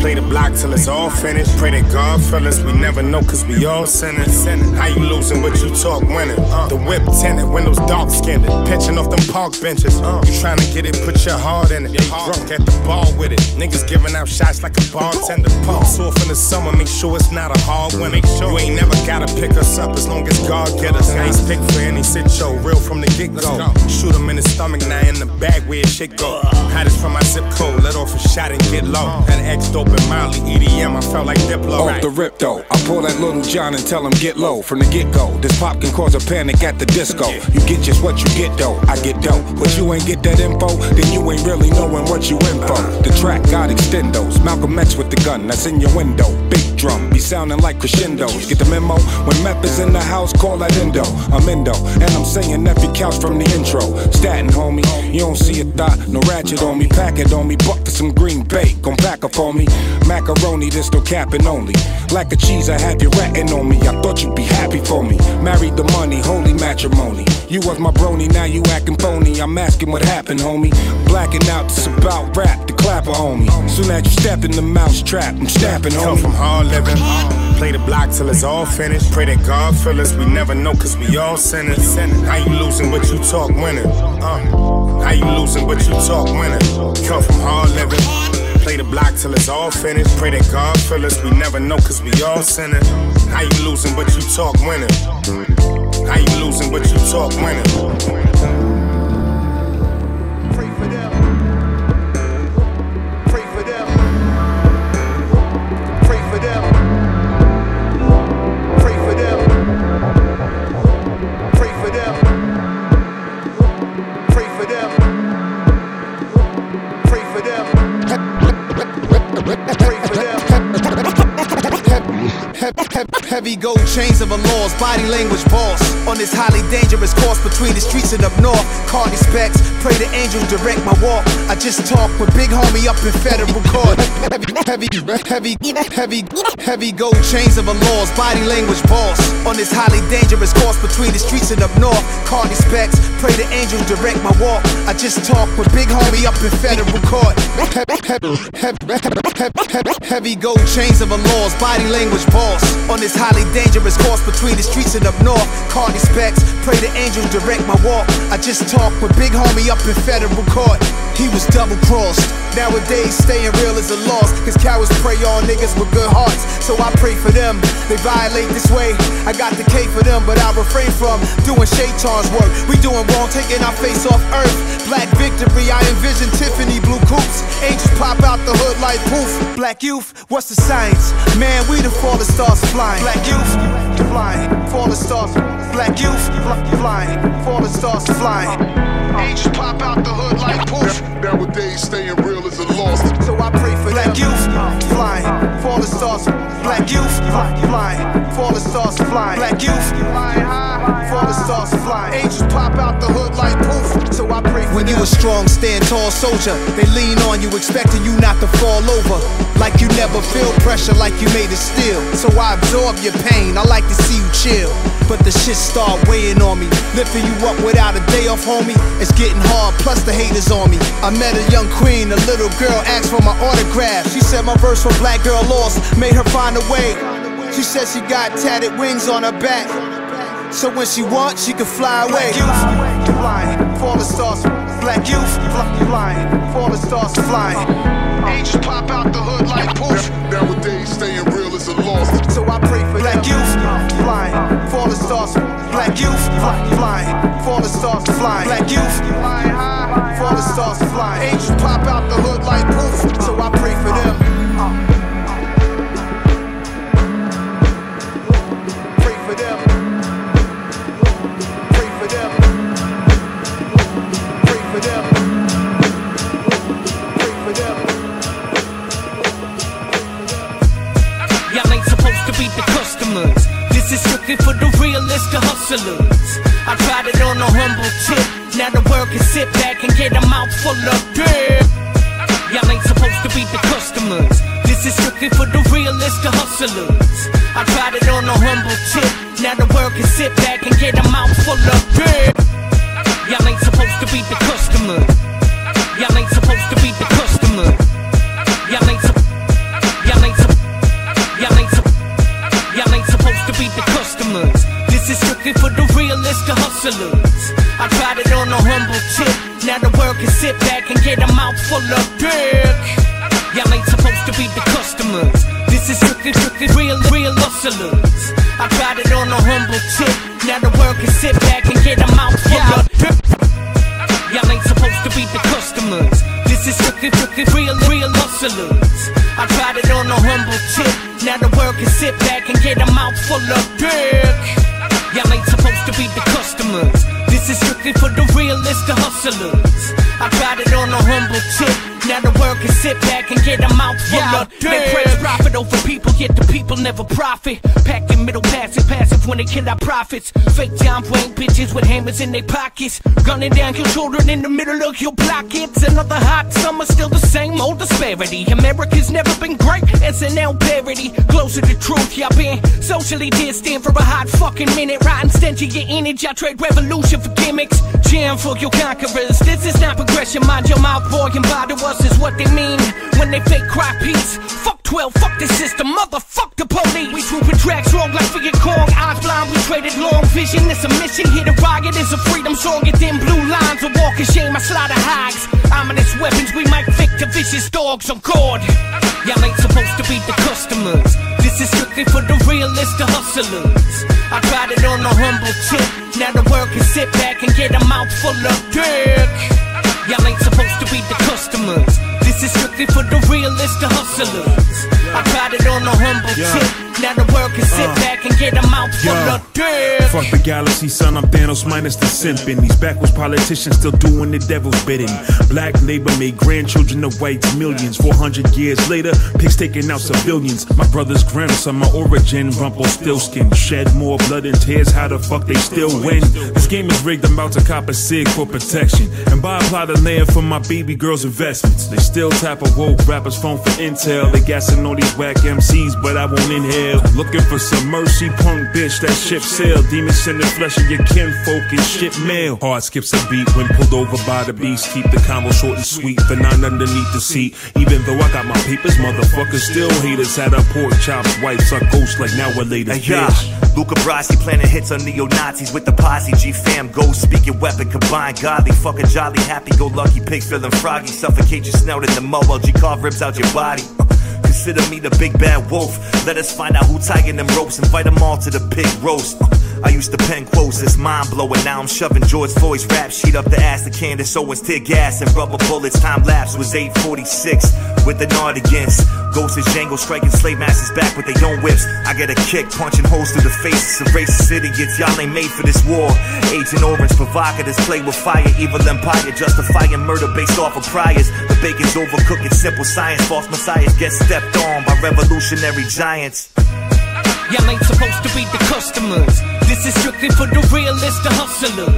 Play the block till it's all finished. Pray that God fellas, we never know cause we all sinners. How you losing what you talk winning? Uh. The whip tinted, windows dark skinned. Pitching off them park benches. Uh. You trying to get it, put your heart in it. Drunk at the bar with it. Niggas giving out shots like a bartender. Pumps off in the summer, make sure it's not a hard win. Make sure you ain't never gotta pick us up as long as God get us. I ain't stick for any sit show, real from the get go. Shoot him in the stomach, now in the bag where shit go. Hottest from my zip code, let off a shot and get low. Had X dope and Molly, EDM, I felt like Diplo. Off the rip though, I pull that little John and tell him get low from the get go. This pop can cause a panic at the disco. You get just what you get though, I get dope. But you ain't get that info, then you ain't really knowing what you in for. The track got extendos, Malcolm X with the gun that's in your window. Big drum, be sounding like crescendos. Get the memo? When meth is in the house, call that endo. I'm endo, and I'm saying every couch from the intro. Statin, homie, you don't see a thought, no ratchet on me. Pack it on me, buck to some green bait, gon' pack up for me. Macaroni, this no capping only. Like a cheese, I have you ratting on me. I thought you'd be happy for me. Married the money, holy matrimony. You was my brony, now you acting phony. I'm asking what happened, homie. Blacking out, this about rap, the clapper. Soon as you step in the mouse trap, I'm stamping, Come from hard living. Play the block till it's all finished. Pray that God fill us. We never know cause we all sinners. How you losing but you talk winning? Uh, how you losing but you talk winning? Come from hard living. Play the block till it's all finished. Pray that God fill us. We never know cause we all sinners. How you losing but you talk winning? How you losing but you talk winning? Heavy gold chains of a laws, body language boss. On this highly dangerous course between the streets and up north. Cardi specs, pray the angels direct my walk. I just talk with big homie up in federal court. Heavy, heavy, heavy, heavy, heavy gold chains of a laws, body language boss. On this highly dangerous course between the streets and up north. Cardi specs, pray the angels direct my walk. I just talk with big homie up in federal court. Heavy gold chains of a laws, body language boss. On this highly dangerous course between the streets and up north. Cardi specs, pray the angels direct my walk. I just talk with big homie up in federal court. He was double crossed. Nowadays, staying real is a loss. Cause cowards prey on niggas with good hearts. So I pray for them. They violate this way. I got the K for them, but I refrain from doing Shaitan's work. We doing wrong, taking our face off earth. Black victory, I envision Tiffany blue coops. Angels pop out the hood like poof. Black youth, what's the science? Man, we the fallen stars flying. Black youth, flying. Fallen stars. Black youth, flying. Fallen stars flying. Angels pop out the hood like poof. Nowadays, staying real is a loss. So I pray for Black youth, flying. Fallen stars. Black youth, flying. Fallen stars flying. Black youth. Fallen stars flying. Angels pop out the hood like poof. So I pray When you a strong, stand tall soldier, they lean on you, expecting you not to fall over. Like you never feel pressure, like you made it still. So I absorb your pain. I like to see you chill. But the shit start weighing on me. Lifting you up without a day off, homie. It's getting hard, plus the haters on me. I met a young queen, a little girl asked for my autograph. She said my verse for Black Girl Lost made her find a way. She said she got tatted wings on her back. So when she wants, she can fly away. Black youth, flying, fallen stars. Black youth, flying, fallen stars flying. Angels pop out the hood like poof. Nowadays, staying real is a loss. So I pray for Black youth, flying, fallen stars. Black youth, flying, fallen stars flying. Black youth, flying high, fallen stars flying. Angels pop out the hood like poof. So I pray for them. Pray This is strictly for the realist, the hustlers. I tried it on a humble tip. Now the world can sit back and get a mouthful of beer. Y'all ain't supposed to be the customers. This is strictly for the realist, the hustlers. I tried it on a humble tip. Now the world can sit back and get a mouthful of beer. Y'all ain't supposed to be the customers. This for the realist, the hustlers. I tried it on a humble tip. Now the world can sit back and get a mouthful of dick. Y'all ain't supposed to be the customers. This is strictly, strictly real, real hustlers. I tried it on a humble tip. Now the world can sit back and get a mouthful of dick. Y'all ain't supposed to be the customers. This is strictly, strictly real, real hustlers. I tried it on a humble tip. Now the world can sit back and get a mouthful of dick. Y'all ain't supposed to be the customers. This is strictly for the realist, the hustlers. I tried it on a humble tip. Now the world can sit back and get a mouthful of dick. They praise profit over people, yet the people never profit. Packing middle passive, passive when they kill our profits. Fake time playing bitches with hammers in their pockets. Gunning down your children in the middle of your block. It's another hot summer, still the same old disparity. America's never been great, SNL parody. Closer to truth, y'all been socially distant for a hot fucking minute. Riding stench of your energy, I trade revolution for gimmicks. Jam for your conquerors. This is not progression, mind your mouth, boy, and bother us is what they mean when they fake cry peace. Fuck 12, fuck the system, motherfuck the police. We trooping tracks wrong like Viet Cong, eyes blind, we traded long vision. It's a mission, hit to riot it's a freedom stronger than blue lines. A walk of shame, I slaughter hogs. Ominous weapons, we might fake the vicious dogs on guard. Y'all ain't supposed to be the customers. This is strictly for the realist, the hustlers. I tried it on a humble tip. Now the world can sit back and get a mouthful of dick. Y'all ain't supposed to be the customers. This is strictly for the realist, the hustlers. I tried it on a humble Yeah. tip. Now the world can sit Uh. back and get a mouthful Yeah. of dick. Fuck the galaxy, son. I'm Thanos minus the simping. These backwards politicians still doing the devil's bidding. Black labor made grandchildren of whites millions. 400 years later, pigs taking out civilians. My brother's grandson, my origin, Rumpelstiltskin. Shed more blood and tears. How the fuck they still win? This game is rigged. I'm about to cop a sig for protection. And buy a plot of land for my baby girl's investments. They still tap a woke rapper's phone for intel. They gassing all these whack MCs, but I won't inhale. Looking for some mercy, punk bitch. That ship sail. Demons in the flesh of your kinfolk and shit mail. Heart skips a beat when pulled over by the beast. Keep the combo short and sweet. The nine underneath the seat. Even though I got my papers, motherfuckers still haters. Had a pork chops, wife suck ghosts like now we're yeah. bitch. Luca Brasi planning hits on neo Nazis with the posse. G fam goes speaking weapon combined. Godly, fucking jolly, happy go lucky. Pigs feeling froggy. Suffocate your snout in the mud while G carve ribs out your body. Consider me the big bad wolf. Let us find out who tighten them ropes. Invite them all to the pig roast. I used to pen quotes, it's mind blowing. Now I'm shoving George Floyd's rap sheet up the ass to Candace Owens, tear gas and rubber bullets. Time lapse was 846 with the Nardigans. Ghosts is Django striking slave masters back with their own whips. I get a kick, punching holes through the faces of racist idiots. Y'all ain't made for this war. Agent Orange, provocateurs play with fire. Evil empire, justifying murder based off of priors. The bacon's overcooked, it's simple science. False messiahs get stepped on by revolutionary giants. Y'all ain't supposed to be the customers. This is strictly for the realist, the hustlers.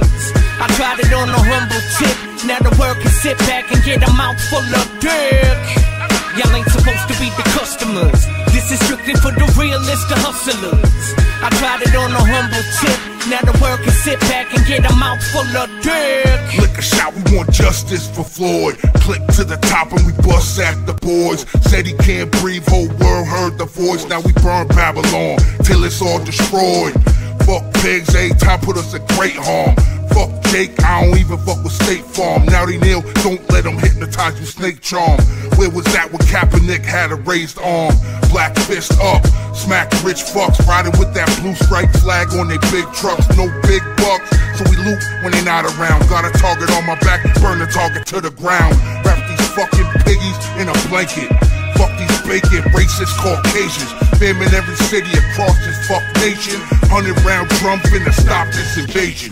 I tried it on a humble tip. Now the world can sit back and get a mouthful of dick. Y'all ain't supposed to be the customers. This is strictly for the realist, the hustlers. I tried it on a humble tip. Now the world can sit back and get a mouthful of dick. a shot, we want justice for Floyd. Click to the top and we bust at the boys. Said he can't breathe, whole world heard the voice. Now we burn Babylon till it's all destroyed. Fuck pigs, every time put us in great harm. Fuck Jake, I don't even fuck with State Farm. Now they kneel, don't let them hypnotize you, snake charm. Where was that when Kaepernick had a raised arm? Black fist up, smack rich fucks, riding with that blue stripe flag on their big trucks. No big bucks, so we loot when they not around. Got a target on my back, burn the target to the ground. Wrap these fucking piggies in a blanket. Fuck these bacon, racist Caucasians. Fam in every city across this fuck nation. Hundred round drum finna stop this invasion.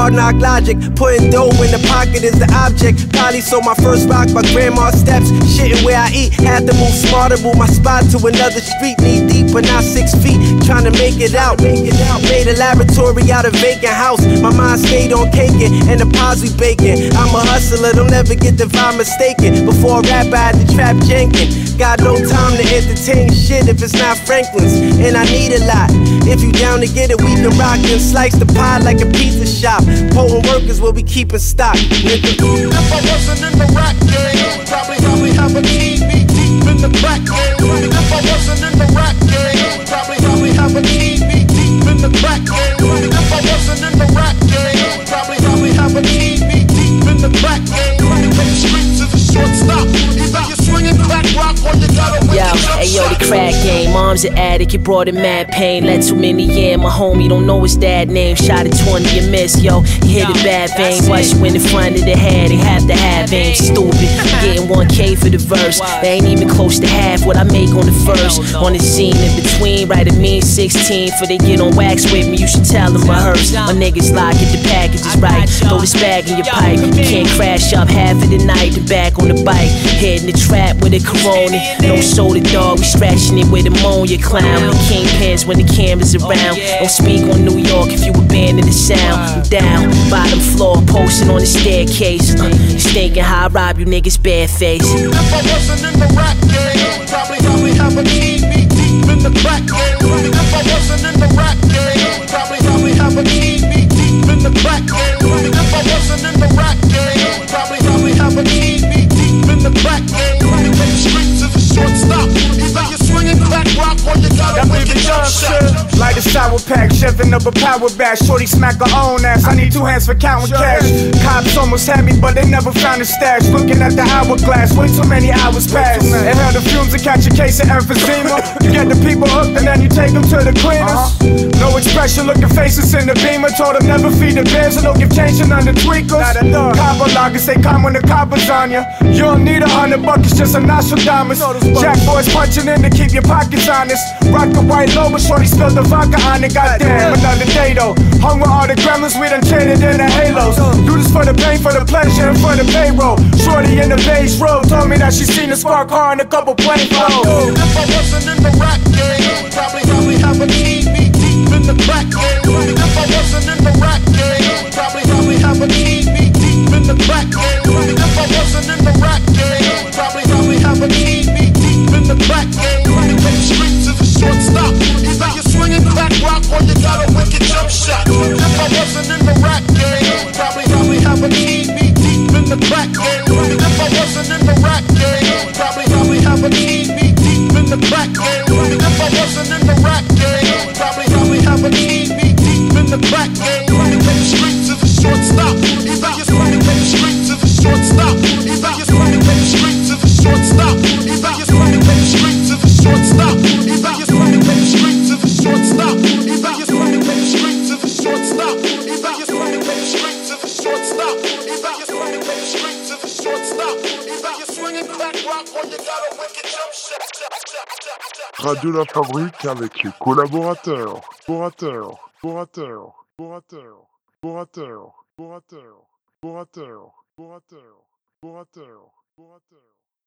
Hard knock logic. Putting dough in the pocket is the object. Probably sold my first rock by grandma's steps. Shitting where I eat, had to move smarter, move my spot to another street. Knee deep, but not six feet. Trying to make it out. Made a laboratory out of vacant house. My mind stayed on caking and the pies we baking. I'm a hustler, don't ever get the vibe mistaken. Before rap, I had to trap Jenkins. Got no time to entertain shit if it's not Franklin's. And I need a lot. If you down to get it, we can rock and slice the pie like a pizza shop. Potent workers will be keeping stock. Nigga. If I wasn't in the rap game, probably probably have a deep in the crack game. If I wasn't in the rap game, probably probably have a key deep in the crack game. If I wasn't in the rap game, probably probably have a deep deep in the crack game. Hey yo, the crack game. Mom's an addict, it brought him mad pain. Led too many yeah, my homie don't know his dad name. Shot at 20 and miss, yo. He hit a bad vein. Watch you in the front of the head, they have to have aim. Stupid. [LAUGHS] Getting 1K for the verse. They ain't even close to half what I make on the first. On the scene in between, right at me 16. For they get on wax with me, you should tell them rehearse. My niggas lie, get the packages right. Throw this bag in your pipe. You can't crash up half of the night and back on the bike. Head in the trap with a corona. No soda dog, we scratching it with ammonia clown. We kingpins when the camera's around. Don't speak on New York if you abandon the sound. Down, bottom floor, posting on the staircase. Uh, stinking how I rob you niggas barefaced. If I wasn't in the rap game, probably probably have a key deep in the crack game. If I wasn't in the rap game, probably probably have a key deep in the crack game. If I wasn't in the rap game, probably probably have a deep deep in the crack A sour pack, shoving up a power bash. Shorty smack her own ass. I need two hands for counting cash. Almost had me, but they never found a stash. Looking at the hourglass, way too many hours passed. Inhale the fumes and catch a case of emphysema. You get the people hooked and then you take them to the cleaners. No expression, looking faces in the beamer. Told them never feed the bears and don't give change to none the tweakers. Cabo loggers, they come when the coppers on ya. You don't need a hundred bucks, just a Nostradamus. Jack boys punching in to keep your pockets honest. Rock a white low, but shorty spilled the vodka on it. Goddamn, another day though. Hung with all the gremlins, we done traded in the halos. Do this for the pain, for the pleasure, and for the payroll. Shorty in the beige road told me that she seen a spark car and a couple plane flows. If I wasn't in the rap game, probably probably have a key deep in the crack game. If I wasn't in the rap game, probably probably have a key deep in the crack game. If I wasn't in the rap game, probably probably have a key deep in the crack game. The streets to the shortstop, either you're swinging crack rock or you got a wicked jump shot. Radio La Fabrique avec les collaborateurs, collaborateurs, collaborateurs, collaborateurs, collaborateurs, collaborateurs, collaborateurs, collaborateurs, collaborateurs.